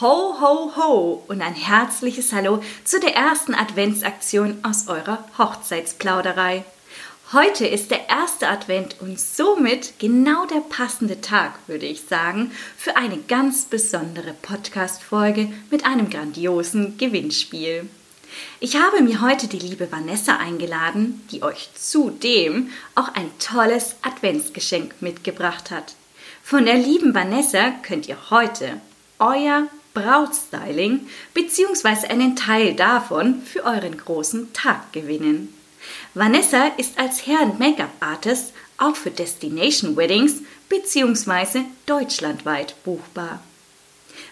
Ho, ho, ho und ein herzliches Hallo zu der ersten Adventsaktion aus eurer Hochzeitsplauderei. Heute ist der erste Advent und somit genau der passende Tag, würde ich sagen, für eine ganz besondere Podcast-Folge mit einem grandiosen Gewinnspiel. Ich habe mir heute die liebe Vanessa eingeladen, die euch zudem auch ein tolles Adventsgeschenk mitgebracht hat. Von der lieben Vanessa könnt ihr heute euer Brautstyling bzw. einen Teil davon für euren großen Tag gewinnen. Vanessa ist als Hair- und Make-up-Artist auch für Destination Weddings bzw. deutschlandweit buchbar.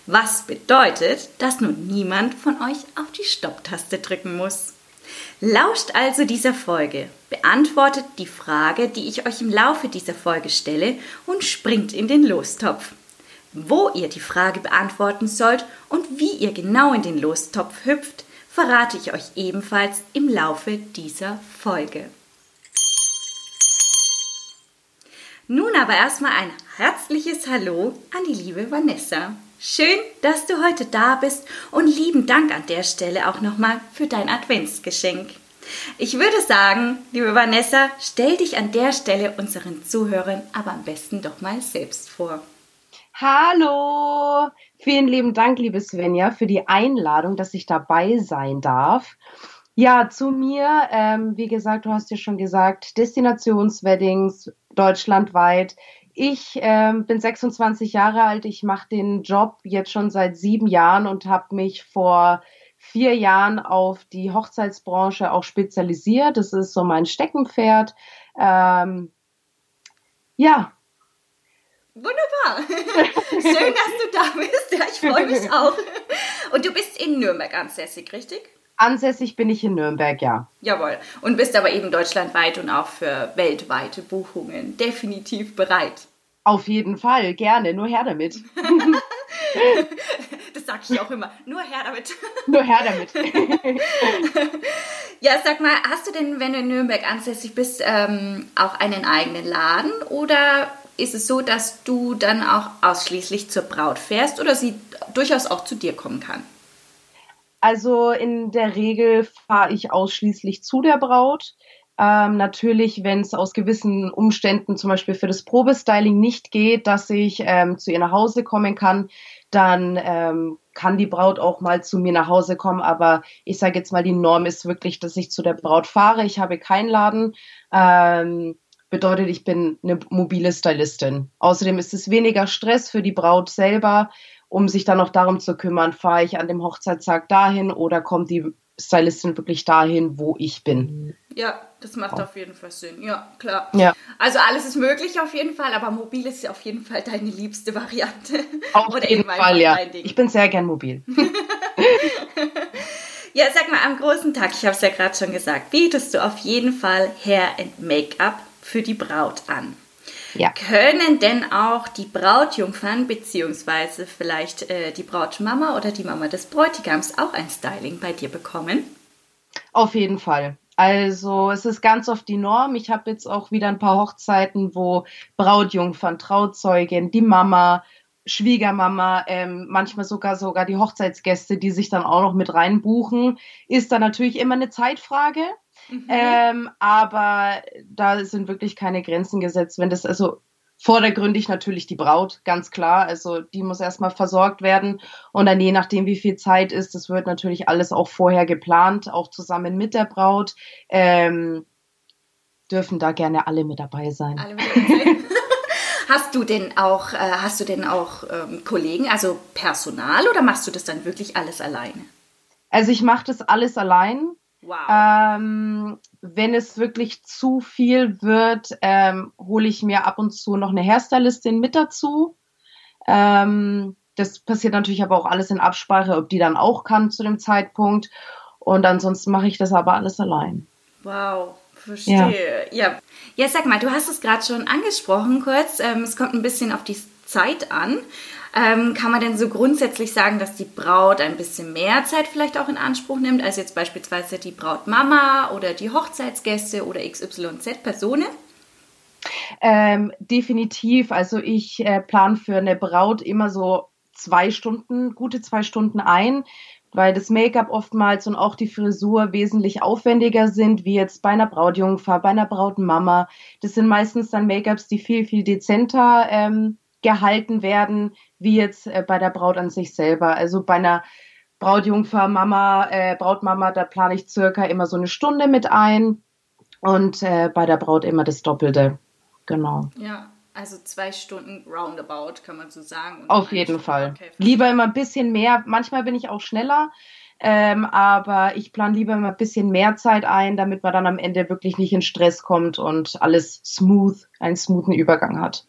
Was bedeutet, dass nun niemand von euch auf die Stopptaste drücken muss. Lauscht also dieser Folge, beantwortet die Frage, die ich euch im Laufe dieser Folge stelle und springt in den Lostopf. Wo ihr die Frage beantworten sollt und wie ihr genau in den Lostopf hüpft, verrate ich euch ebenfalls im Laufe dieser Folge. Nun aber erstmal ein herzliches Hallo an die liebe Vanessa. Schön, dass du heute da bist und lieben Dank an der Stelle auch nochmal für dein Adventsgeschenk. Ich würde sagen, liebe Vanessa, stell dich an der Stelle unseren Zuhörern aber am besten doch mal selbst vor. Hallo! Vielen lieben Dank, liebe Svenja, für die Einladung, dass ich dabei sein darf. Ja, zu mir, ähm, wie gesagt, du hast ja schon gesagt, Destinationsweddings deutschlandweit. Ich ähm, bin 26 Jahre alt, ich mache den Job jetzt schon seit sieben Jahren und habe mich vor vier Jahren auf die Hochzeitsbranche auch spezialisiert. Das ist so mein Steckenpferd. Ähm, ja, Wunderbar. Schön, dass du da bist. Ja, ich freue mich auch. Und du bist in Nürnberg ansässig, richtig? Ansässig bin ich in Nürnberg, ja. Jawohl. Und bist aber eben deutschlandweit und auch für weltweite Buchungen definitiv bereit. Auf jeden Fall, gerne. Nur her damit. das sag ich auch immer. Nur her damit. Nur her damit. ja, sag mal, hast du denn, wenn du in Nürnberg ansässig bist, ähm, auch einen eigenen Laden oder ist es so, dass du dann auch ausschließlich zur Braut fährst oder sie durchaus auch zu dir kommen kann? Also in der Regel fahre ich ausschließlich zu der Braut. Ähm, natürlich, wenn es aus gewissen Umständen, zum Beispiel für das Probestyling, nicht geht, dass ich ähm, zu ihr nach Hause kommen kann, dann ähm, kann die Braut auch mal zu mir nach Hause kommen. Aber ich sage jetzt mal, die Norm ist wirklich, dass ich zu der Braut fahre. Ich habe keinen Laden. Ähm, bedeutet, ich bin eine mobile Stylistin. Außerdem ist es weniger Stress für die Braut selber, um sich dann noch darum zu kümmern, fahre ich an dem Hochzeitstag dahin oder kommt die Stylistin wirklich dahin, wo ich bin. Ja, das macht auf jeden Fall Sinn. Ja, klar. Ja. Also alles ist möglich auf jeden Fall, aber mobil ist auf jeden Fall deine liebste Variante. Auf Oder jeden Fall, ja. Ich bin sehr gern mobil. ja, sag mal, am großen Tag, ich habe es ja gerade schon gesagt, bietest du auf jeden Fall Hair and Make-up für die Braut an. Ja. Können denn auch die Brautjungfern beziehungsweise vielleicht äh, die Brautmama oder die Mama des Bräutigams auch ein Styling bei dir bekommen? Auf jeden Fall. Also es ist ganz oft die Norm. Ich habe jetzt auch wieder ein paar Hochzeiten, wo Brautjungfern, Trauzeugin, die Mama, Schwiegermama, ähm, manchmal sogar sogar die Hochzeitsgäste, die sich dann auch noch mit reinbuchen, ist dann natürlich immer eine Zeitfrage. Mhm. Ähm, aber da sind wirklich keine Grenzen gesetzt. Wenn das also vordergründig natürlich die Braut, ganz klar. Also die muss erstmal versorgt werden. Und dann je nachdem, wie viel Zeit ist, das wird natürlich alles auch vorher geplant, auch zusammen mit der Braut. Ähm, dürfen da gerne alle mit dabei sein. Alle mit dabei sein. Hast du denn auch, äh, hast du denn auch ähm, Kollegen, also Personal oder machst du das dann wirklich alles alleine? Also ich mache das alles allein. Wow. Ähm, wenn es wirklich zu viel wird, ähm, hole ich mir ab und zu noch eine Hairstylistin mit dazu. Ähm, das passiert natürlich aber auch alles in Absprache, ob die dann auch kann zu dem Zeitpunkt. Und ansonsten mache ich das aber alles allein. Wow, verstehe. Ja, ja. ja sag mal, du hast es gerade schon angesprochen kurz. Ähm, es kommt ein bisschen auf die Zeit an. Ähm, kann man denn so grundsätzlich sagen, dass die Braut ein bisschen mehr Zeit vielleicht auch in Anspruch nimmt, als jetzt beispielsweise die Brautmama oder die Hochzeitsgäste oder XYZ-Personen? Ähm, definitiv. Also ich äh, plane für eine Braut immer so zwei Stunden, gute zwei Stunden ein, weil das Make-up oftmals und auch die Frisur wesentlich aufwendiger sind, wie jetzt bei einer Brautjungfer, bei einer Brautmama. Das sind meistens dann Make-ups, die viel, viel dezenter ähm, gehalten werden, wie jetzt äh, bei der Braut an sich selber. Also bei einer Brautjungfer, Mama, äh, Brautmama, da plane ich circa immer so eine Stunde mit ein und äh, bei der Braut immer das Doppelte. Genau. Ja, also zwei Stunden roundabout, kann man so sagen. Und Auf jeden Fall. Okay, lieber immer ein bisschen mehr. Manchmal bin ich auch schneller, ähm, aber ich plane lieber immer ein bisschen mehr Zeit ein, damit man dann am Ende wirklich nicht in Stress kommt und alles smooth, einen smoothen Übergang hat.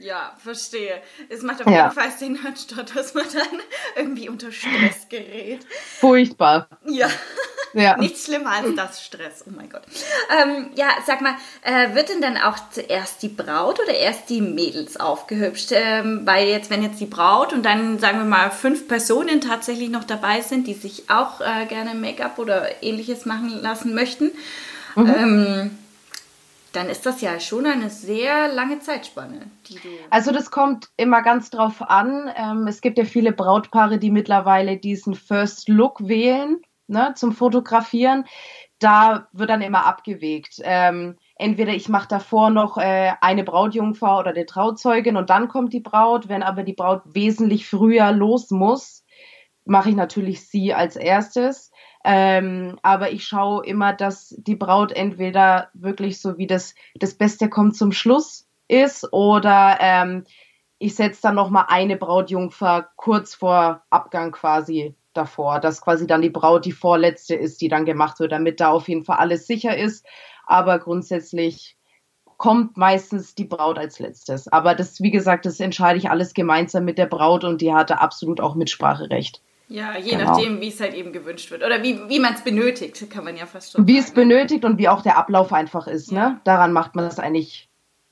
Ja, verstehe. Es macht auf jeden ja. Fall Sinn anstatt, dass man dann irgendwie unter Stress gerät. Furchtbar. Ja. ja. Nichts schlimmer als das Stress. Oh mein Gott. Ähm, ja, sag mal, äh, wird denn dann auch zuerst die Braut oder erst die Mädels aufgehübscht? Ähm, weil jetzt, wenn jetzt die Braut und dann, sagen wir mal, fünf Personen tatsächlich noch dabei sind, die sich auch äh, gerne Make-up oder ähnliches machen lassen möchten, mhm. ähm, dann ist das ja schon eine sehr lange Zeitspanne. Also das kommt immer ganz drauf an. Ähm, es gibt ja viele Brautpaare, die mittlerweile diesen First Look wählen, ne, zum Fotografieren. Da wird dann immer abgewegt. Ähm, entweder ich mache davor noch äh, eine Brautjungfer oder die Trauzeugin und dann kommt die Braut. Wenn aber die Braut wesentlich früher los muss, mache ich natürlich sie als erstes. Ähm, aber ich schaue immer, dass die Braut entweder wirklich so wie das, das Beste kommt zum Schluss ist oder ähm, ich setze dann nochmal eine Brautjungfer kurz vor Abgang quasi davor, dass quasi dann die Braut die vorletzte ist, die dann gemacht wird, damit da auf jeden Fall alles sicher ist. Aber grundsätzlich kommt meistens die Braut als letztes. Aber das, wie gesagt, das entscheide ich alles gemeinsam mit der Braut und die hatte absolut auch Mitspracherecht. Ja, je genau. nachdem, wie es halt eben gewünscht wird. Oder wie, wie man es benötigt, kann man ja fast schon Wie sagen. es benötigt und wie auch der Ablauf einfach ist, ne? ja. ne? Daran macht man es eigentlich,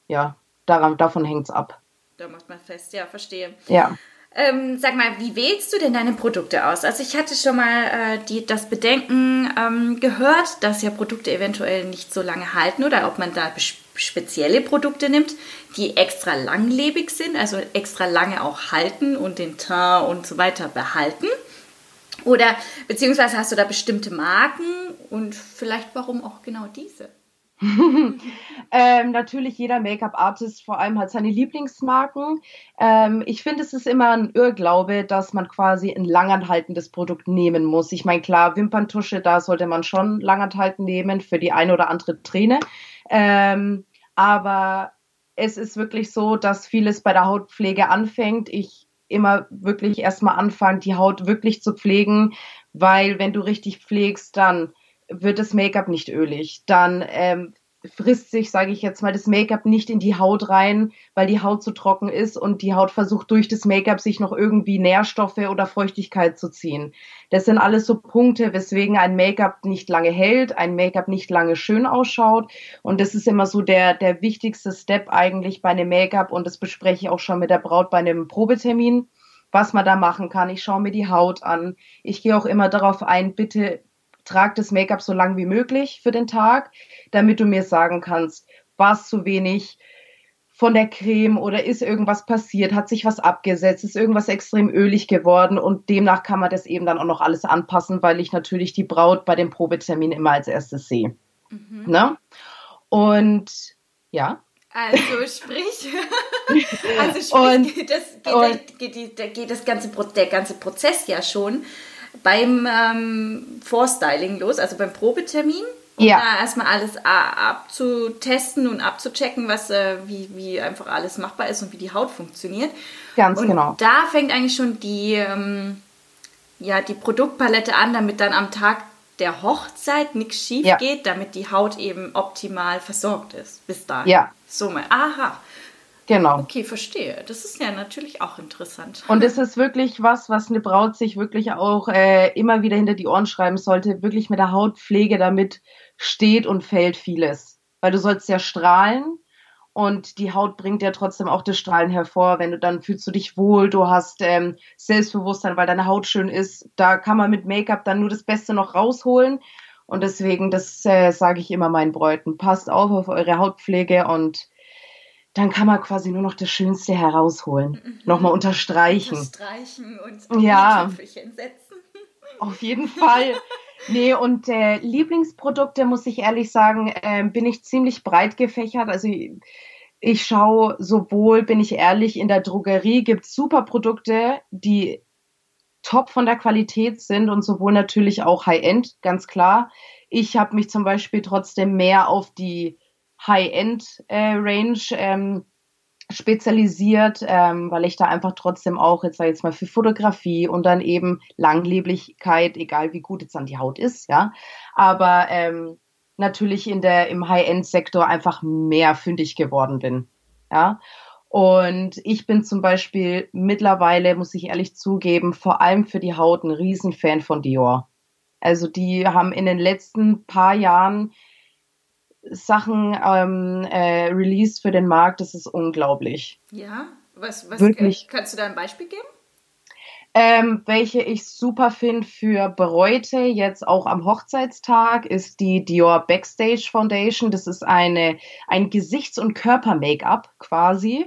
ja, daran, davon hängt es ab. Da macht man fest, ja, verstehe. Ja. Ähm, sag mal, wie wählst du denn deine Produkte aus? Also ich hatte schon mal äh, die, das Bedenken ähm, gehört, dass ja Produkte eventuell nicht so lange halten oder ob man da spezielle Produkte nimmt, die extra langlebig sind, also extra lange auch halten und den Teint und so weiter behalten. Oder beziehungsweise hast du da bestimmte Marken und vielleicht warum auch genau diese? ähm, natürlich jeder Make-up-Artist vor allem hat seine Lieblingsmarken. Ähm, ich finde, es ist immer ein Irrglaube, dass man quasi ein langanhaltendes Produkt nehmen muss. Ich meine, klar, Wimperntusche, da sollte man schon langanhaltend nehmen für die eine oder andere Träne. Ähm, aber es ist wirklich so, dass vieles bei der Hautpflege anfängt. Ich immer wirklich erstmal anfangen, die Haut wirklich zu pflegen, weil wenn du richtig pflegst, dann wird das Make-up nicht ölig. Dann ähm, frisst sich, sage ich jetzt mal, das Make-up nicht in die Haut rein, weil die Haut zu trocken ist und die Haut versucht durch das Make-up sich noch irgendwie Nährstoffe oder Feuchtigkeit zu ziehen. Das sind alles so Punkte, weswegen ein Make-up nicht lange hält, ein Make-up nicht lange schön ausschaut und das ist immer so der der wichtigste Step eigentlich bei einem Make-up und das bespreche ich auch schon mit der Braut bei einem Probetermin was man da machen kann. Ich schaue mir die Haut an. Ich gehe auch immer darauf ein, bitte trag das Make-up so lang wie möglich für den Tag, damit du mir sagen kannst, war es zu wenig von der Creme oder ist irgendwas passiert, hat sich was abgesetzt, ist irgendwas extrem ölig geworden und demnach kann man das eben dann auch noch alles anpassen, weil ich natürlich die Braut bei dem Probetermin immer als erstes sehe. Mhm. Ne? Und ja. Also sprich, also sprich, und, das, geht, und, geht, geht, das ganze, der ganze Prozess ja schon beim ähm, Vorstyling los, also beim Probetermin. Um ja. da erstmal alles abzutesten und abzuchecken, was, äh, wie, wie einfach alles machbar ist und wie die Haut funktioniert. Ganz und genau. Da fängt eigentlich schon die, ähm, ja, die Produktpalette an, damit dann am Tag der Hochzeit nichts schief ja. geht, damit die Haut eben optimal versorgt ist. Bis dahin. Ja. So mal. Aha. Genau. Okay, verstehe. Das ist ja natürlich auch interessant. Und es ist wirklich was, was eine Braut sich wirklich auch äh, immer wieder hinter die Ohren schreiben sollte. Wirklich mit der Hautpflege, damit steht und fällt vieles. Weil du sollst ja strahlen und die Haut bringt ja trotzdem auch das Strahlen hervor. Wenn du dann fühlst du dich wohl, du hast ähm, Selbstbewusstsein, weil deine Haut schön ist. Da kann man mit Make-up dann nur das Beste noch rausholen. Und deswegen, das äh, sage ich immer meinen Bräuten. Passt auf auf eure Hautpflege und dann kann man quasi nur noch das Schönste herausholen. Mhm. Nochmal unterstreichen. Unterstreichen und ja. setzen. Auf jeden Fall. Nee, und äh, Lieblingsprodukte, muss ich ehrlich sagen, äh, bin ich ziemlich breit gefächert. Also ich, ich schaue sowohl, bin ich ehrlich, in der Drogerie gibt es super Produkte, die top von der Qualität sind und sowohl natürlich auch High-End, ganz klar. Ich habe mich zum Beispiel trotzdem mehr auf die High-End-Range äh, ähm, spezialisiert, ähm, weil ich da einfach trotzdem auch, jetzt sag ich jetzt mal, für Fotografie und dann eben Langlebigkeit, egal wie gut jetzt dann die Haut ist, ja, aber ähm, natürlich in der im High-End-Sektor einfach mehr fündig geworden bin, ja. Und ich bin zum Beispiel mittlerweile, muss ich ehrlich zugeben, vor allem für die Haut ein Riesenfan von Dior. Also die haben in den letzten paar Jahren Sachen ähm, äh, released für den Markt, das ist unglaublich. Ja, was, was Wirklich. kannst du da ein Beispiel geben? Ähm, welche ich super finde für Bräute, jetzt auch am Hochzeitstag, ist die Dior Backstage Foundation. Das ist eine, ein Gesichts- und Körper-Make-up quasi.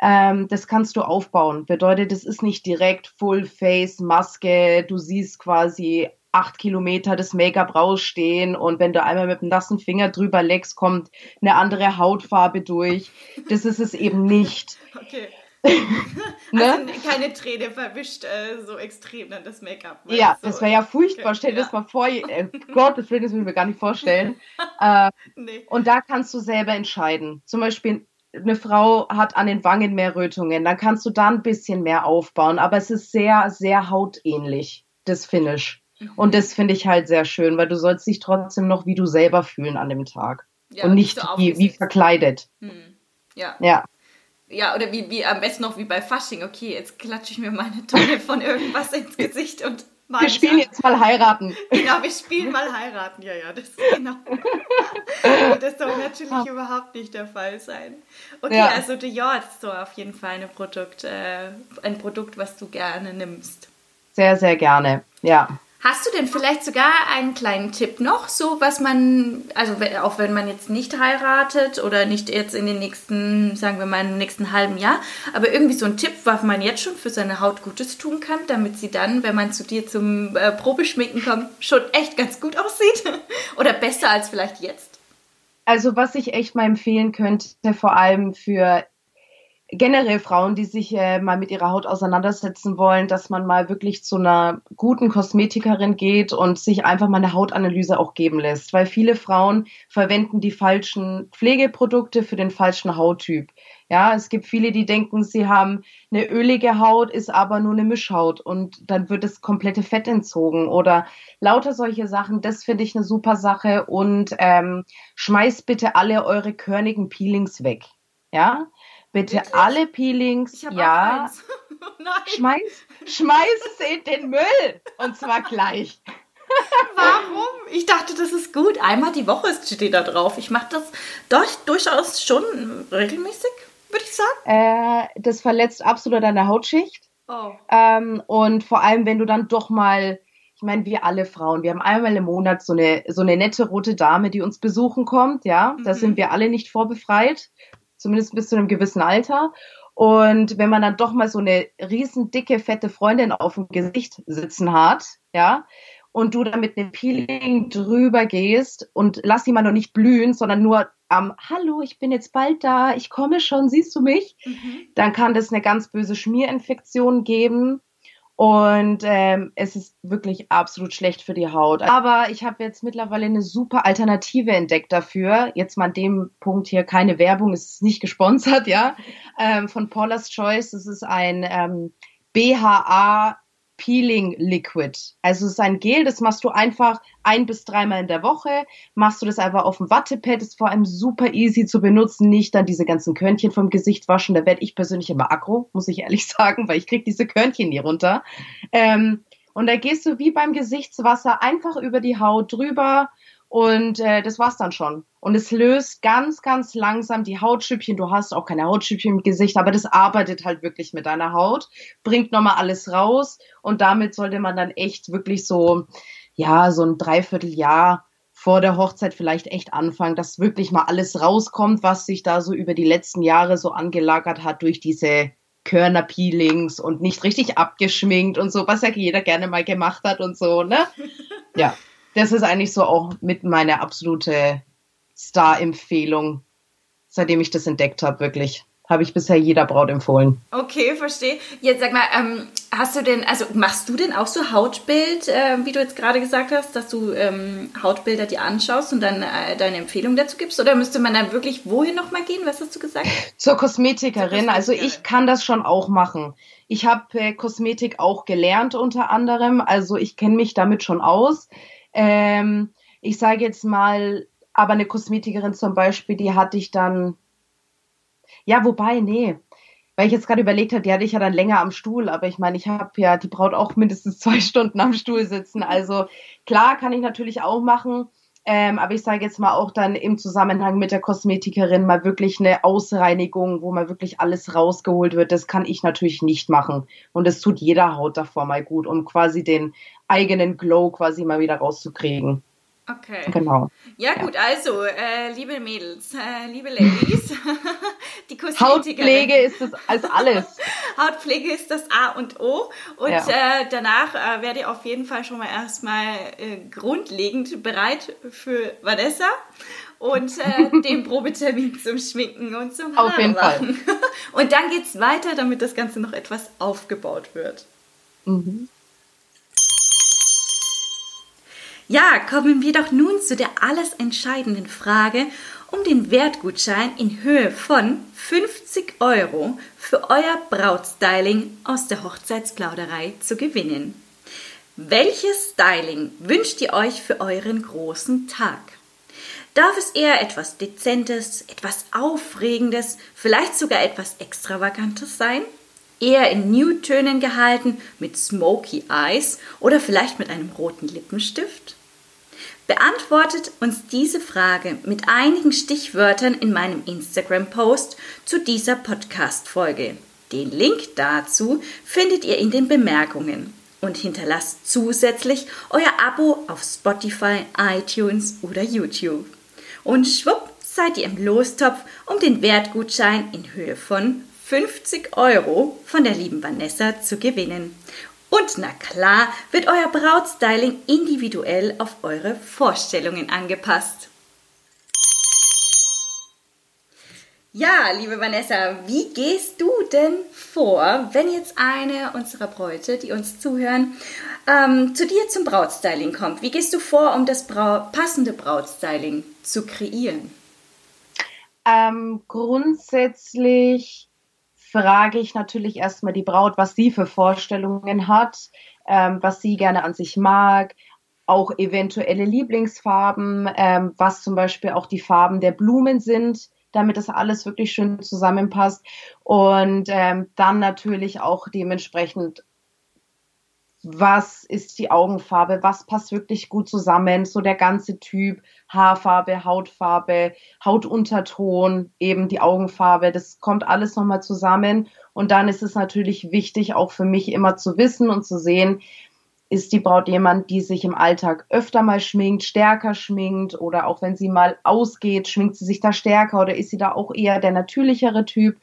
Ähm, das kannst du aufbauen. Bedeutet, es ist nicht direkt Full Face Maske. Du siehst quasi acht Kilometer das Make-up rausstehen und wenn du einmal mit dem nassen Finger drüber leckst, kommt eine andere Hautfarbe durch. Das ist es eben nicht. Okay. ne? Also keine Träne verwischt äh, so extrem dann das Make-up. Ja, so. das wäre ja furchtbar. Stell dir Ja. das mal vor. Äh, Gott, das will ich mir gar nicht vorstellen. äh, Nee. und da kannst du selber entscheiden. Zum Beispiel eine Frau hat an den Wangen mehr Rötungen, dann kannst du da ein bisschen mehr aufbauen. Aber es ist sehr, sehr hautähnlich, das Finish. Mhm. Und das finde ich halt sehr schön, weil du sollst dich trotzdem noch wie du selber fühlen an dem Tag. Ja, und nicht so wie, wie verkleidet. Hm. Ja. Ja. ja, oder wie, wie am besten noch wie bei Fasching. Okay, jetzt klatsche ich mir meine Tonne von irgendwas ins Gesicht und mal Wir spielen jetzt mal heiraten. Genau, wir spielen mal heiraten. Ja, ja, das genau. das soll natürlich überhaupt nicht der Fall sein. Okay, Ja. also Dior ist so auf jeden Fall ein Produkt, äh, ein Produkt, was du gerne nimmst. Sehr, sehr gerne. Ja. Hast du denn vielleicht sogar einen kleinen Tipp noch, so was man, also auch wenn man jetzt nicht heiratet oder nicht jetzt in den nächsten, sagen wir mal im nächsten halben Jahr, aber irgendwie so ein Tipp, was man jetzt schon für seine Haut Gutes tun kann, damit sie dann, wenn man zu dir zum äh, Probeschminken kommt, schon echt ganz gut aussieht oder besser als vielleicht jetzt? Also was ich echt mal empfehlen könnte, vor allem für generell Frauen, die sich äh, mal mit ihrer Haut auseinandersetzen wollen, dass man mal wirklich zu einer guten Kosmetikerin geht und sich einfach mal eine Hautanalyse auch geben lässt. Weil viele Frauen verwenden die falschen Pflegeprodukte für den falschen Hauttyp. Ja, es gibt viele, die denken, sie haben eine ölige Haut, ist aber nur eine Mischhaut und dann wird das komplette Fett entzogen oder lauter solche Sachen. Das finde ich eine super Sache und ähm, schmeißt bitte alle eure körnigen Peelings weg. Ja, bitte Wirklich? alle Peelings, ja, schmeiß, schmeiß es in den Müll und zwar gleich. warum? Ich dachte, das ist gut. Einmal die Woche steht da drauf. Ich mache das doch, durchaus schon regelmäßig, würde ich sagen. Äh, das verletzt absolut deine Hautschicht. Oh. Ähm, und vor allem, wenn du dann doch mal, ich meine, wir alle Frauen, wir haben einmal im Monat so eine, so eine nette rote Dame, die uns besuchen kommt, ja. Da Mhm. sind wir alle nicht vorbefreit, zumindest bis zu einem gewissen Alter. Und wenn man dann doch mal so eine riesen dicke, fette Freundin auf dem Gesicht sitzen hat, ja, und du dann mit einem Peeling drüber gehst und lass sie mal noch nicht blühen, sondern nur am Hallo, ich bin jetzt bald da, ich komme schon, siehst du mich? Mhm. dann kann das eine ganz böse Schmierinfektion geben. Und ähm, es ist wirklich absolut schlecht für die Haut. Aber ich habe jetzt mittlerweile eine super Alternative entdeckt dafür. Jetzt mal an dem Punkt hier keine Werbung, es ist nicht gesponsert, ja. Ähm, von Paula's Choice. Das ist ein ähm, BHA Peeling Liquid. Also es ist ein Gel, das machst du einfach ein bis dreimal in der Woche. Machst du das einfach auf dem Wattepad, ist vor allem super easy zu benutzen, nicht dann diese ganzen Körnchen vom Gesicht waschen. Da werde ich persönlich immer aggro, muss ich ehrlich sagen, weil ich krieg diese Körnchen nie runter. Ähm, und da gehst du wie beim Gesichtswasser einfach über die Haut drüber und äh, das war's dann schon. Und es löst ganz, ganz langsam die Hautschüppchen. Du hast auch keine Hautschüppchen im Gesicht, aber das arbeitet halt wirklich mit deiner Haut, bringt nochmal alles raus. Und damit sollte man dann echt wirklich so, ja, so ein Dreivierteljahr vor der Hochzeit vielleicht echt anfangen, dass wirklich mal alles rauskommt, was sich da so über die letzten Jahre so angelagert hat durch diese Körnerpeelings und nicht richtig abgeschminkt und so, was ja jeder gerne mal gemacht hat und so, ne? Ja das ist eigentlich so auch mit meiner absolute Star-Empfehlung, seitdem ich das entdeckt habe, wirklich. Habe ich bisher jeder Braut empfohlen. Okay, verstehe. Jetzt sag mal, ähm, hast du denn, also machst du denn auch so Hautbild, äh, wie du jetzt gerade gesagt hast, dass du ähm, Hautbilder dir anschaust und dann äh, deine Empfehlung dazu gibst? Oder müsste man dann wirklich wohin nochmal gehen? Was hast du gesagt? Zur Kosmetikerin. Zur Kosmetikerin. Also ich kann das schon auch machen. Ich habe äh, Kosmetik auch gelernt unter anderem. Also ich kenne mich damit schon aus. Ähm, ich sage jetzt mal, aber eine Kosmetikerin zum Beispiel, die hatte ich dann, ja, wobei, nee, weil ich jetzt gerade überlegt habe, die hatte ich ja dann länger am Stuhl, aber ich meine, ich habe ja die Braut auch mindestens zwei Stunden am Stuhl sitzen. Also klar kann ich natürlich auch machen, ähm, aber ich sage jetzt mal auch dann im Zusammenhang mit der Kosmetikerin mal wirklich eine Ausreinigung, wo mal wirklich alles rausgeholt wird. Das kann ich natürlich nicht machen. Und das tut jeder Haut davor mal gut, um quasi den eigenen Glow quasi mal wieder rauszukriegen. Okay. Genau. Ja, gut, also, äh, liebe Mädels, äh, liebe Ladies, die. Hautpflege ist das als alles. Hautpflege ist das A und O. Und ja. äh, danach äh, werde ich auf jeden Fall schon mal erstmal äh, grundlegend bereit für Vanessa und äh, den Probetermin zum Schminken und zum Haare Auf jeden Fall. Und dann geht es weiter, damit das Ganze noch etwas aufgebaut wird. Mhm. Ja, kommen wir doch nun zu der alles entscheidenden Frage um den Wertgutschein in Höhe von 50 Euro für euer Brautstyling aus der Hochzeitsplauderei zu gewinnen. Welches Styling wünscht ihr euch für euren großen Tag? Darf es eher etwas Dezentes, etwas Aufregendes, vielleicht sogar etwas Extravagantes sein? Eher in Nude-Tönen gehalten, mit Smoky Eyes oder vielleicht mit einem roten Lippenstift? Beantwortet uns diese Frage mit einigen Stichwörtern in meinem Instagram-Post zu dieser Podcast-Folge. Den Link dazu findet ihr in den Bemerkungen und hinterlasst zusätzlich euer Abo auf Spotify, iTunes oder YouTube. Und schwupp seid ihr im Lostopf, um den Wertgutschein in Höhe von 50 Euro von der lieben Vanessa zu gewinnen. Und na klar wird euer Brautstyling individuell auf eure Vorstellungen angepasst. Ja, liebe Vanessa, wie gehst du denn vor, wenn jetzt eine unserer Bräute, die uns zuhören, ähm, zu dir zum Brautstyling kommt? Wie gehst du vor, um das Brau passende Brautstyling zu kreieren? Ähm, grundsätzlich frage ich natürlich erstmal die Braut, was sie für Vorstellungen hat, ähm, was sie gerne an sich mag, auch eventuelle Lieblingsfarben, ähm, was zum Beispiel auch die Farben der Blumen sind, damit das alles wirklich schön zusammenpasst. Und ähm, dann natürlich auch dementsprechend was ist die Augenfarbe, was passt wirklich gut zusammen, so der ganze Typ, Haarfarbe, Hautfarbe, Hautunterton, eben die Augenfarbe, das kommt alles nochmal zusammen. Und dann ist es natürlich wichtig, auch für mich immer zu wissen und zu sehen, ist die Braut jemand, die sich im Alltag öfter mal schminkt, stärker schminkt oder auch wenn sie mal ausgeht, schminkt sie sich da stärker oder ist sie da auch eher der natürlichere Typ?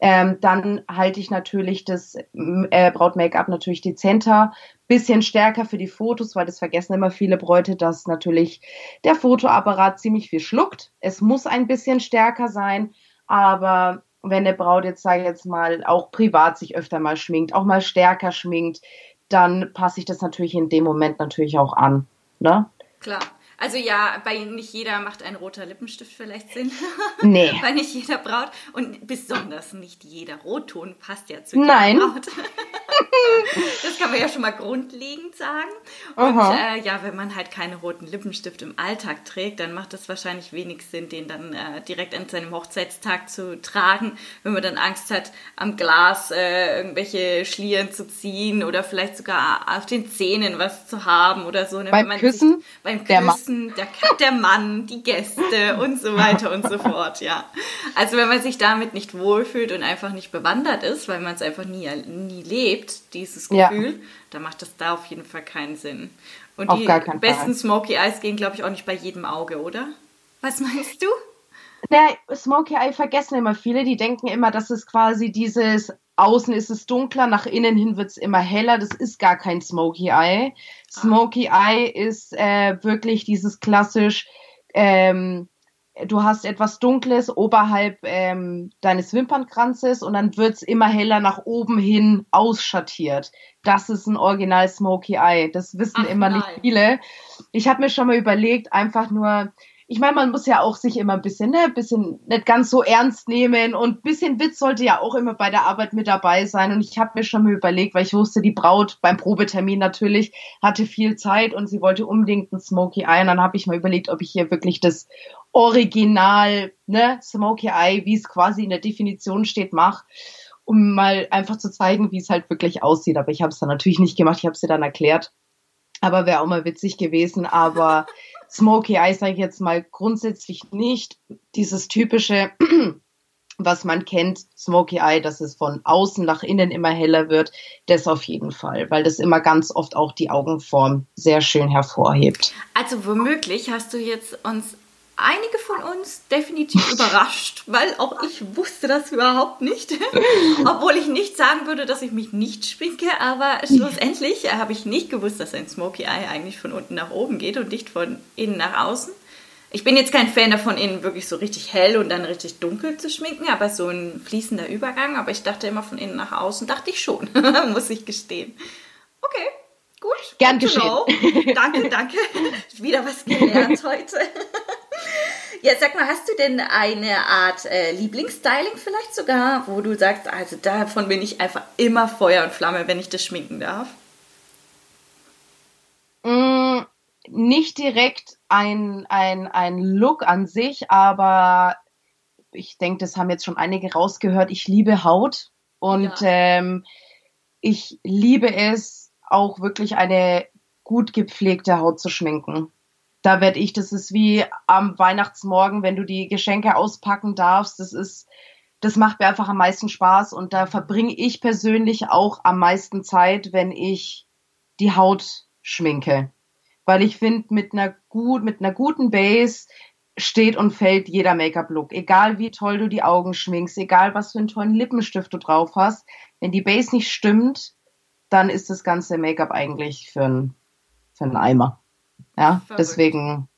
Ähm, dann halte ich natürlich das äh, Braut-Make-up natürlich dezenter, bisschen stärker für die Fotos, weil das vergessen immer viele Bräute, dass natürlich der Fotoapparat ziemlich viel schluckt. Es muss ein bisschen stärker sein, aber wenn eine Braut jetzt, sage jetzt mal, auch privat sich öfter mal schminkt, auch mal stärker schminkt, dann passe ich das natürlich in dem Moment natürlich auch an. Ne? Klar. Also ja, bei nicht jeder macht ein roter Lippenstift vielleicht Sinn. Nee. bei nicht jeder Braut. Und besonders nicht jeder Rotton passt ja zu jeder Nein. Braut. Das kann man ja schon mal grundlegend sagen. Und äh, ja, wenn man halt keine roten Lippenstift im Alltag trägt, dann macht es wahrscheinlich wenig Sinn, den dann äh, direkt an seinem Hochzeitstag zu tragen, wenn man dann Angst hat, am Glas äh, irgendwelche Schlieren zu ziehen oder vielleicht sogar auf den Zähnen was zu haben oder so. Ne? Beim Küssen? Sich, beim Küssen, der, der, der Mann, die Gäste und so weiter und so fort, ja. Also wenn man sich damit nicht wohlfühlt und einfach nicht bewandert ist, weil man es einfach nie, nie lebt, dieses Gefühl, ja. dann macht das da auf jeden Fall keinen Sinn. Und auf die besten Fall. Smoky Eyes gehen, glaube ich, auch nicht bei jedem Auge, oder? Was meinst du? Ne, Smoky Eye vergessen immer viele. Die denken immer, dass es quasi dieses Außen ist es dunkler, nach innen hin wird es immer heller. Das ist gar kein Smoky Eye. Smoky Eye ist äh, wirklich dieses klassisch ähm, du hast etwas Dunkles oberhalb ähm, deines Wimpernkranzes und dann wird's immer heller nach oben hin ausschattiert. Das ist ein Original Smoky Eye. Das wissen Ach, immer nein. nicht viele. Ich habe mir schon mal überlegt, einfach nur, ich meine, man muss ja auch sich immer ein bisschen, ne, ein bisschen nicht ganz so ernst nehmen und ein bisschen Witz sollte ja auch immer bei der Arbeit mit dabei sein. Und ich habe mir schon mal überlegt, weil ich wusste, die Braut beim Probetermin natürlich hatte viel Zeit und sie wollte unbedingt ein Smoky Eye. Und dann habe ich mal überlegt, ob ich hier wirklich das Original, ne, Smoky Eye, wie es quasi in der Definition steht, mache um mal einfach zu zeigen, wie es halt wirklich aussieht. Aber ich habe es dann natürlich nicht gemacht, ich habe es dir dann erklärt. Aber wäre auch mal witzig gewesen. Aber Smoky Eye sage ich jetzt mal grundsätzlich nicht. Dieses typische, was man kennt, Smoky Eye, dass es von außen nach innen immer heller wird, das auf jeden Fall, weil das immer ganz oft auch die Augenform sehr schön hervorhebt. Also womöglich hast du jetzt uns einige von uns definitiv überrascht, weil auch ich wusste das überhaupt nicht. Obwohl ich nicht sagen würde, dass ich mich nicht schminke, aber schlussendlich habe ich nicht gewusst, dass ein Smoky Eye eigentlich von unten nach oben geht und nicht von innen nach außen. Ich bin jetzt kein Fan davon, innen wirklich so richtig hell und dann richtig dunkel zu schminken, aber so ein fließender Übergang. Aber ich dachte immer von innen nach außen, dachte ich schon, muss ich gestehen. Okay, gut. Gern geschehen. Danke, danke. Wieder was gelernt heute. Ja, sag mal, hast du denn eine Art äh, Lieblingsstyling vielleicht sogar, wo du sagst, also davon bin ich einfach immer Feuer und Flamme, wenn ich das schminken darf? Mm, nicht direkt ein, ein, ein Look an sich, aber ich denke, das haben jetzt schon einige rausgehört. Ich liebe Haut und ja. ähm, ich liebe es auch wirklich eine gut gepflegte Haut zu schminken da werde ich, das ist wie am Weihnachtsmorgen, wenn du die Geschenke auspacken darfst. Das ist, das macht mir einfach am meisten Spaß und da verbringe ich persönlich auch am meisten Zeit, wenn ich die Haut schminke. Weil ich finde, mit einer gut, mit einer guten Base steht und fällt jeder Make-up-Look. Egal wie toll du die Augen schminkst, egal was für einen tollen Lippenstift du drauf hast. Wenn die Base nicht stimmt, dann ist das ganze Make-up eigentlich für einen, für einen Eimer. Ja, Verrückt. deswegen.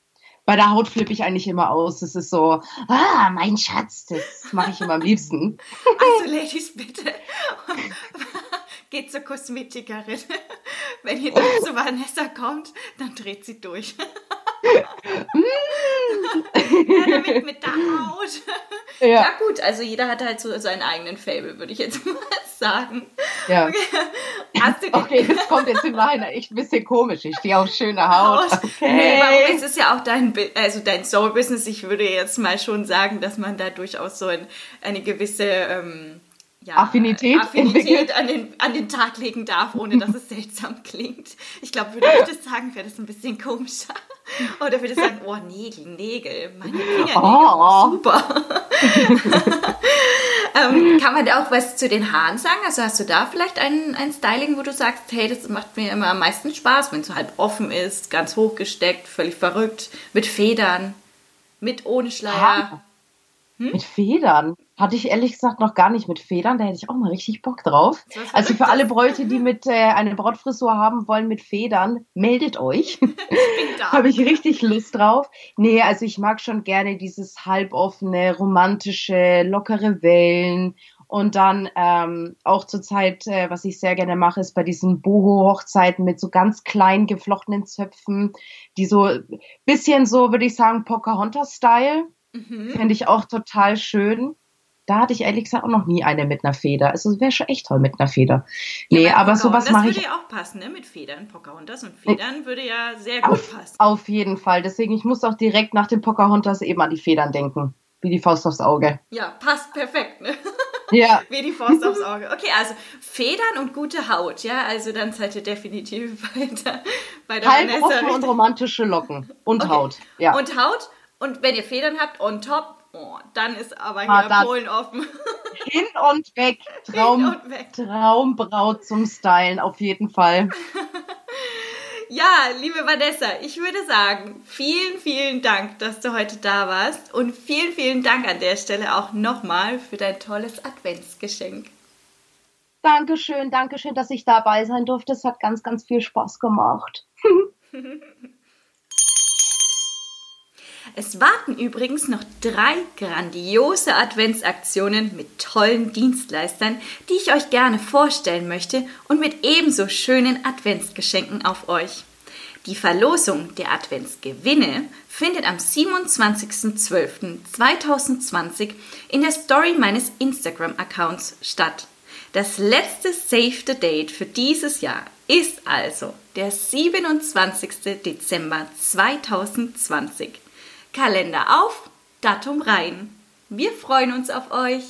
Bei der Haut flippe ich eigentlich immer aus. Das ist so, ah, mein Schatz, das mache ich immer am liebsten. Also, Ladies, bitte. Geht zur Kosmetikerin. Wenn ihr dann zu Vanessa kommt, dann dreht sie durch. Ja, damit mit der Haut. Ja. ja. gut, also jeder hat halt so seinen eigenen Fable, würde ich jetzt mal sagen. Ja. Okay, Hast du okay das kommt jetzt im Nachhinein echt ein bisschen komisch. Ich stehe auf schöne Haut. Okay. Nee, warum ist es ja auch dein, also dein Soul-Business. Ich würde jetzt mal schon sagen, dass man da durchaus so ein, eine gewisse... Ähm, ja, Affinität, Affinität an, den, an den Tag legen darf, ohne dass es seltsam klingt. Ich glaube, würde ich das sagen, wäre das ein bisschen komischer. Oder würde ich sagen, oh, Nägel, Nägel, meine Fingernägel, oh. super. ähm, kann man da auch was zu den Haaren sagen? Also hast du da vielleicht ein, ein Styling, wo du sagst, hey, das macht mir immer am meisten Spaß, wenn es so halb offen ist, ganz hochgesteckt, völlig verrückt, mit Federn, mit ohne Schleier. Hm? Mit Federn? Hatte ich ehrlich gesagt noch gar nicht mit Federn, da hätte ich auch mal richtig Bock drauf. Also für alle Bräute, die mit äh, eine Brautfrisur haben wollen mit Federn, meldet euch. Habe ich richtig Lust drauf. Nee, also ich mag schon gerne dieses halboffene, romantische, lockere Wellen. Und dann ähm, auch zur Zeit, äh, was ich sehr gerne mache, ist bei diesen Boho-Hochzeiten mit so ganz klein geflochtenen Zöpfen, die so bisschen so, würde ich sagen, Pocahontas-Style. Mhm. Finde ich auch total schön. Da hatte ich ehrlich gesagt auch noch nie eine mit einer Feder. Also wäre schon echt toll mit einer Feder. Nee, ja, aber sowas mache ich. Das würde ja auch passen, ne? Mit Federn. Pocahontas und Federn würde ja sehr gut auf, passen. Auf jeden Fall. Deswegen, ich muss auch direkt nach dem Pocahontas eben an die Federn denken. Wie die Faust aufs Auge. Ja, passt perfekt, ne? Ja. Wie die Faust aufs Auge. Okay, also Federn und gute Haut, ja? Also dann seid ihr definitiv weiter bei der Vanessa. und romantische Locken. Und okay. Haut, ja. Und Haut. Und wenn ihr Federn habt, on top, Oh, dann ist aber ah, hier ah, Polen offen. Hin und weg. Traum, hin und weg. Traumbraut zum Stylen, auf jeden Fall. ja, liebe Vanessa, ich würde sagen, vielen, vielen Dank, dass du heute da warst. Und vielen, vielen Dank an der Stelle auch nochmal für dein tolles Adventsgeschenk. Dankeschön, Dankeschön, dass ich dabei sein durfte. Es hat ganz, ganz viel Spaß gemacht. Es warten übrigens noch drei grandiose Adventsaktionen mit tollen Dienstleistern, die ich euch gerne vorstellen möchte und mit ebenso schönen Adventsgeschenken auf euch. Die Verlosung der Adventsgewinne findet am 27.12.2020 in der Story meines Instagram-Accounts statt. Das letzte Save the Date für dieses Jahr ist also der 27. Dezember 2020. Kalender auf, Datum rein. Wir freuen uns auf euch.